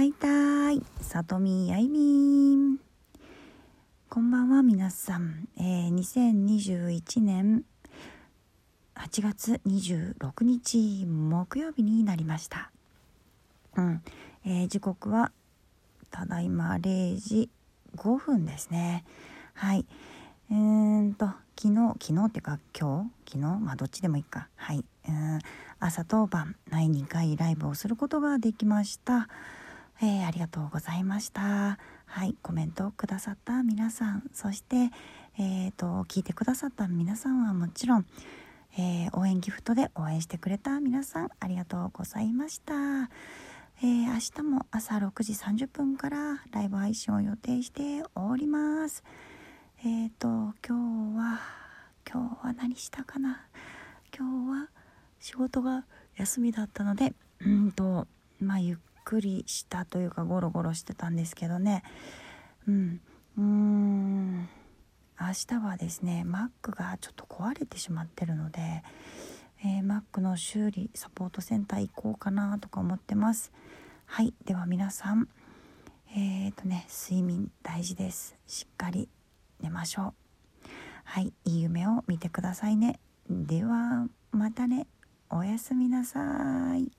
はいたい、さとみあいみん。こんばんは皆さん。えー、2021年8月26日木曜日になりました。うん、えー、時刻はただいま0時5分ですね。はい。えーと、昨日、昨日ってか今日、昨日、まあどっちでもいいか。はい。うん朝と晩、2回ライブをすることができました。えー、ありがとうございました。はい、コメントをくださった皆さん、そして、えーと、聞いてくださった皆さんはもちろん、えー、応援ギフトで応援してくれた皆さん、ありがとうございました。えー、明日も朝6時30分からライブ配信を予定しております。えっ、ー、と、今日は、今日は何したかな？今日は仕事が休みだったので、うんと、まあ、ゆっくりしたというかゴロゴロしてたんですけどね。うん。うん。明日はですね Mac がちょっと壊れてしまってるので、えー、Mac の修理サポートセンター行こうかなとか思ってます。はい。では皆さんえー、とね睡眠大事です。しっかり寝ましょう。はい。いい夢を見てくださいね。ではまたね。おやすみなさい。